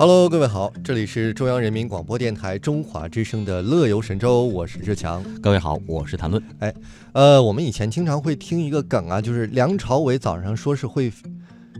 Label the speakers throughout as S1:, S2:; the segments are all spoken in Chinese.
S1: Hello，各位好，这里是中央人民广播电台中华之声的《乐游神州》，我是志强。
S2: 各位好，我是谭论。
S1: 哎，呃，我们以前经常会听一个梗啊，就是梁朝伟早上说是会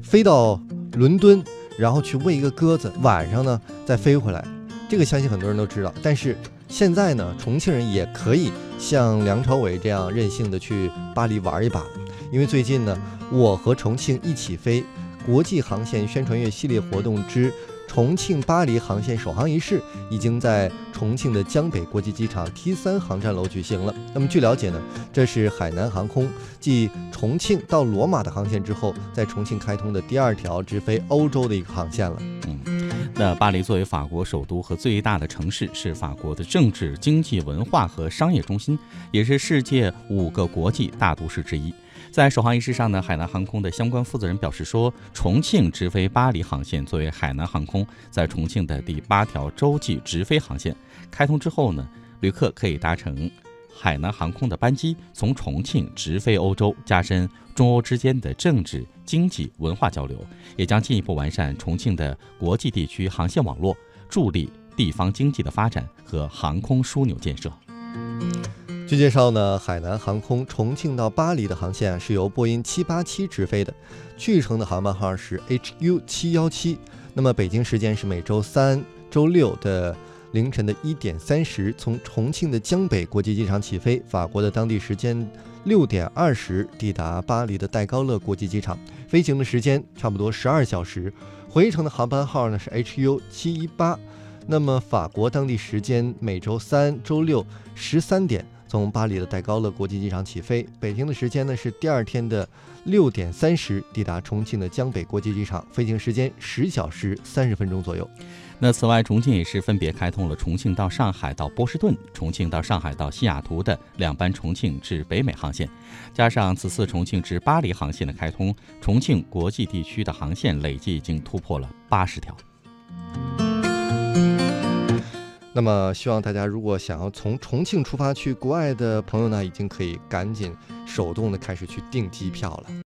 S1: 飞到伦敦，然后去喂一个鸽子，晚上呢再飞回来。这个相信很多人都知道。但是现在呢，重庆人也可以像梁朝伟这样任性的去巴黎玩一把，因为最近呢，我和重庆一起飞国际航线宣传月系列活动之。重庆巴黎航线首航仪式已经在重庆的江北国际机场 T 三航站楼举行了。那么据了解呢，这是海南航空继重庆到罗马的航线之后，在重庆开通的第二条直飞欧洲的一个航线了。
S2: 嗯，那巴黎作为法国首都和最大的城市，是法国的政治、经济、文化和商业中心，也是世界五个国际大都市之一。在首航仪式上呢，海南航空的相关负责人表示说，重庆直飞巴黎航线作为海南航空在重庆的第八条洲际直飞航线，开通之后呢，旅客可以搭乘海南航空的班机从重庆直飞欧洲，加深中欧之间的政治、经济、文化交流，也将进一步完善重庆的国际地区航线网络，助力地方经济的发展和航空枢纽建设。
S1: 据介绍呢，海南航空重庆到巴黎的航线是由波音七八七直飞的，去程的航班号是 HU 七幺七。那么北京时间是每周三、周六的凌晨的一点三十，从重庆的江北国际机场起飞，法国的当地时间六点二十抵达巴黎的戴高乐国际机场，飞行的时间差不多十二小时。回程的航班号呢是 HU 七一八。那么法国当地时间每周三、周六十三点。从巴黎的戴高乐国际机场起飞，北京的时间呢是第二天的六点三十抵达重庆的江北国际机场，飞行时间十小时三十分钟左右。
S2: 那此外，重庆也是分别开通了重庆到上海到波士顿、重庆到上海到西雅图的两班重庆至北美航线，加上此次重庆至巴黎航线的开通，重庆国际地区的航线累计已经突破了八十条。
S1: 那么，希望大家如果想要从重庆出发去国外的朋友呢，已经可以赶紧手动的开始去订机票了。